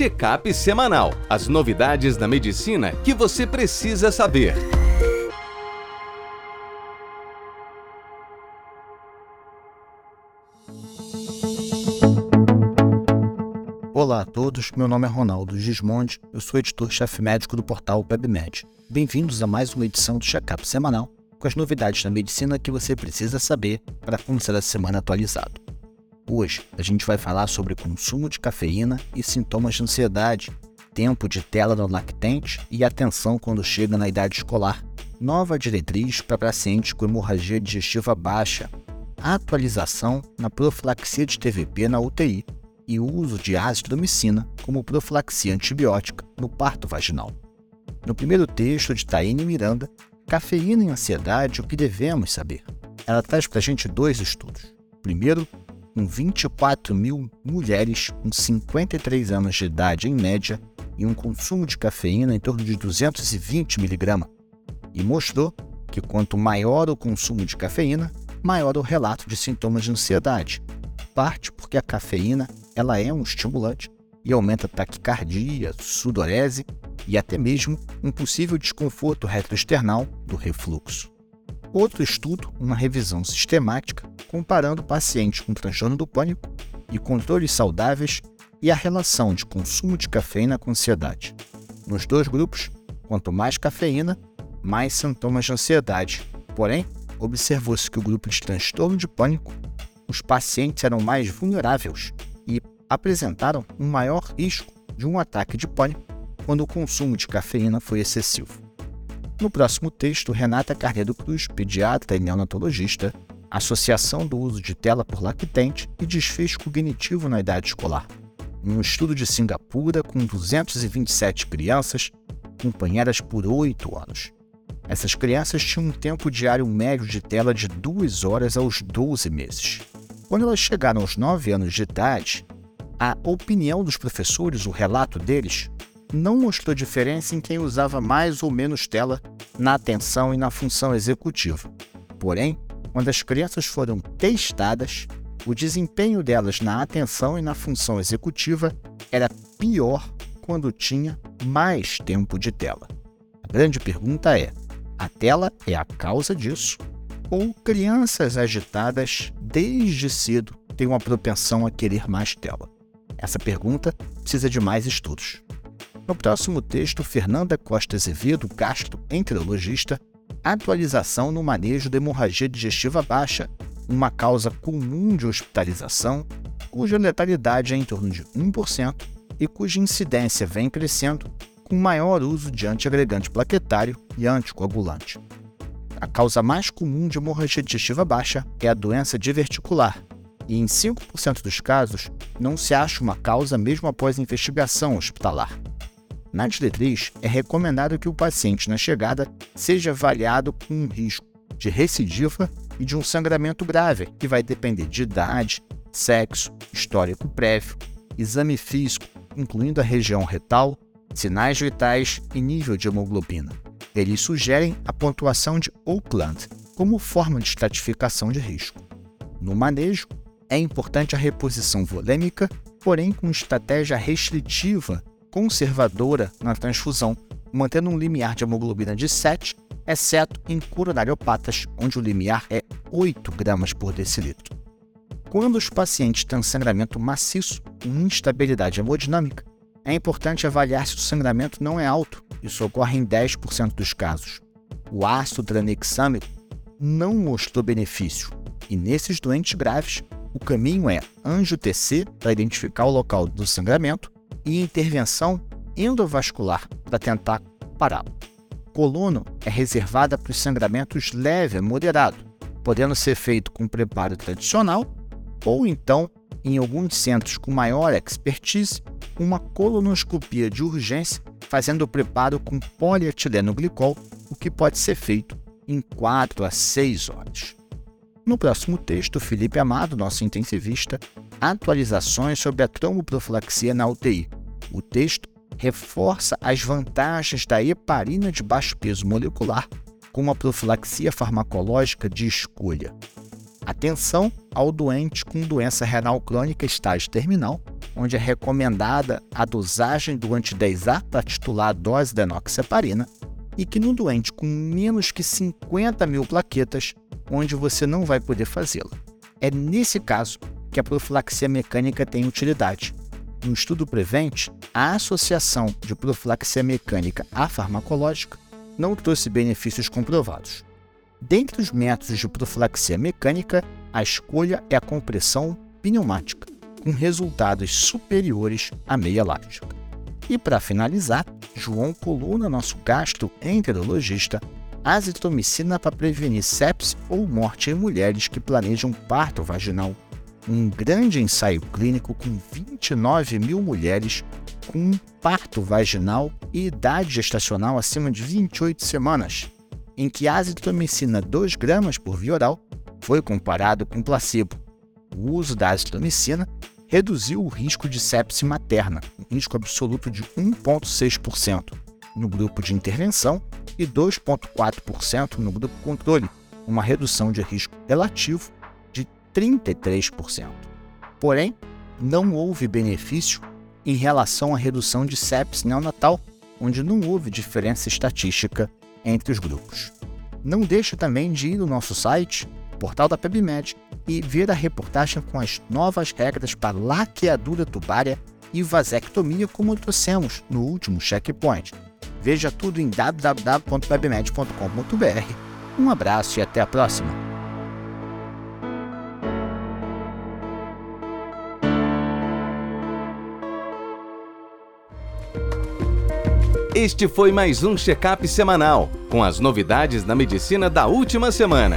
Checkup semanal. As novidades da medicina que você precisa saber. Olá a todos, meu nome é Ronaldo Gismondi, eu sou editor-chefe médico do portal PebMed. Bem-vindos a mais uma edição do Checkup semanal com as novidades da medicina que você precisa saber para começar a semana atualizado. Hoje a gente vai falar sobre consumo de cafeína e sintomas de ansiedade, tempo de tela no lactente e atenção quando chega na idade escolar, nova diretriz para pacientes com hemorragia digestiva baixa, atualização na profilaxia de TVP na UTI e uso de azitromicina como profilaxia antibiótica no parto vaginal. No primeiro texto de Taine Miranda, Cafeína e Ansiedade, o que devemos saber? Ela traz para a gente dois estudos. Primeiro, com 24 mil mulheres com 53 anos de idade em média e um consumo de cafeína em torno de 220 mg, e mostrou que quanto maior o consumo de cafeína, maior o relato de sintomas de ansiedade. Parte porque a cafeína ela é um estimulante e aumenta taquicardia, sudorese e até mesmo um possível desconforto retroesternal do refluxo. Outro estudo, uma revisão sistemática, comparando pacientes com transtorno do pânico e controles saudáveis e a relação de consumo de cafeína com ansiedade. Nos dois grupos, quanto mais cafeína, mais sintomas de ansiedade. Porém, observou-se que o grupo de transtorno de pânico, os pacientes eram mais vulneráveis e apresentaram um maior risco de um ataque de pânico quando o consumo de cafeína foi excessivo. No próximo texto, Renata Carneiro Cruz, pediatra e neonatologista, associação do uso de tela por lactente e desfecho cognitivo na idade escolar. Um estudo de Singapura com 227 crianças, acompanhadas por 8 anos. Essas crianças tinham um tempo diário médio de tela de 2 horas aos 12 meses. Quando elas chegaram aos 9 anos de idade, a opinião dos professores, o relato deles, não mostrou diferença em quem usava mais ou menos tela na atenção e na função executiva. Porém, quando as crianças foram testadas, o desempenho delas na atenção e na função executiva era pior quando tinha mais tempo de tela. A grande pergunta é: a tela é a causa disso? Ou crianças agitadas desde cedo têm uma propensão a querer mais tela? Essa pergunta precisa de mais estudos. No próximo texto, Fernanda Costa Azevedo, gastroenterologista, atualização no manejo da hemorragia digestiva baixa, uma causa comum de hospitalização, cuja letalidade é em torno de 1% e cuja incidência vem crescendo com maior uso de antiagregante plaquetário e anticoagulante. A causa mais comum de hemorragia digestiva baixa é a doença diverticular, e em 5% dos casos não se acha uma causa mesmo após investigação hospitalar. Na diretriz, é recomendado que o paciente na chegada seja avaliado com um risco de recidiva e de um sangramento grave, que vai depender de idade, sexo, histórico prévio, exame físico, incluindo a região retal, sinais vitais e nível de hemoglobina. Eles sugerem a pontuação de Oakland como forma de estratificação de risco. No manejo, é importante a reposição volêmica, porém com estratégia restritiva conservadora na transfusão, mantendo um limiar de hemoglobina de 7, exceto em coronariopatas, onde o limiar é 8 gramas por decilitro. Quando os pacientes têm sangramento maciço e instabilidade hemodinâmica, é importante avaliar se o sangramento não é alto, isso ocorre em 10% dos casos. O ácido tranexâmico não mostrou benefício, e nesses doentes graves, o caminho é anjo-TC para identificar o local do sangramento e intervenção endovascular para tentar pará-lo. Colono é reservada para os sangramentos leve a moderado, podendo ser feito com preparo tradicional ou então, em alguns centros com maior expertise, uma colonoscopia de urgência fazendo o preparo com polietileno glicol, o que pode ser feito em 4 a 6 horas. No próximo texto, Felipe Amado, nosso intensivista, atualizações sobre a tromboprofilaxia na UTI. O texto reforça as vantagens da heparina de baixo peso molecular com uma profilaxia farmacológica de escolha. Atenção ao doente com doença renal crônica estágio terminal onde é recomendada a dosagem do anti-10A para titular a dose da enoxaparina, e que no doente com menos que 50 mil plaquetas, onde você não vai poder fazê-la. É nesse caso que a profilaxia mecânica tem utilidade. No estudo Prevent, a associação de profilaxia mecânica à farmacológica não trouxe benefícios comprovados. Dentre os métodos de profilaxia mecânica, a escolha é a compressão pneumática, com resultados superiores à meia elástica. E para finalizar, João Coluna, nosso gastroenterologista, azitromicina para prevenir sepsis ou morte em mulheres que planejam parto vaginal. Um grande ensaio clínico com 29 mil mulheres com parto vaginal e idade gestacional acima de 28 semanas, em que azitromicina 2 gramas por via oral foi comparado com placebo. O uso da azitromicina reduziu o risco de sepse materna, um risco absoluto de 1,6% no grupo de intervenção e 2,4% no grupo controle, uma redução de risco relativo de 33%. Porém, não houve benefício em relação à redução de sepse neonatal, onde não houve diferença estatística entre os grupos. Não deixe também de ir no nosso site, portal da PebMed, e ver a reportagem com as novas regras para laqueadura tubária e vasectomia como trouxemos no último checkpoint. Veja tudo em www.pebmed.com.br. Um abraço e até a próxima! Este foi mais um check-up semanal com as novidades da medicina da última semana.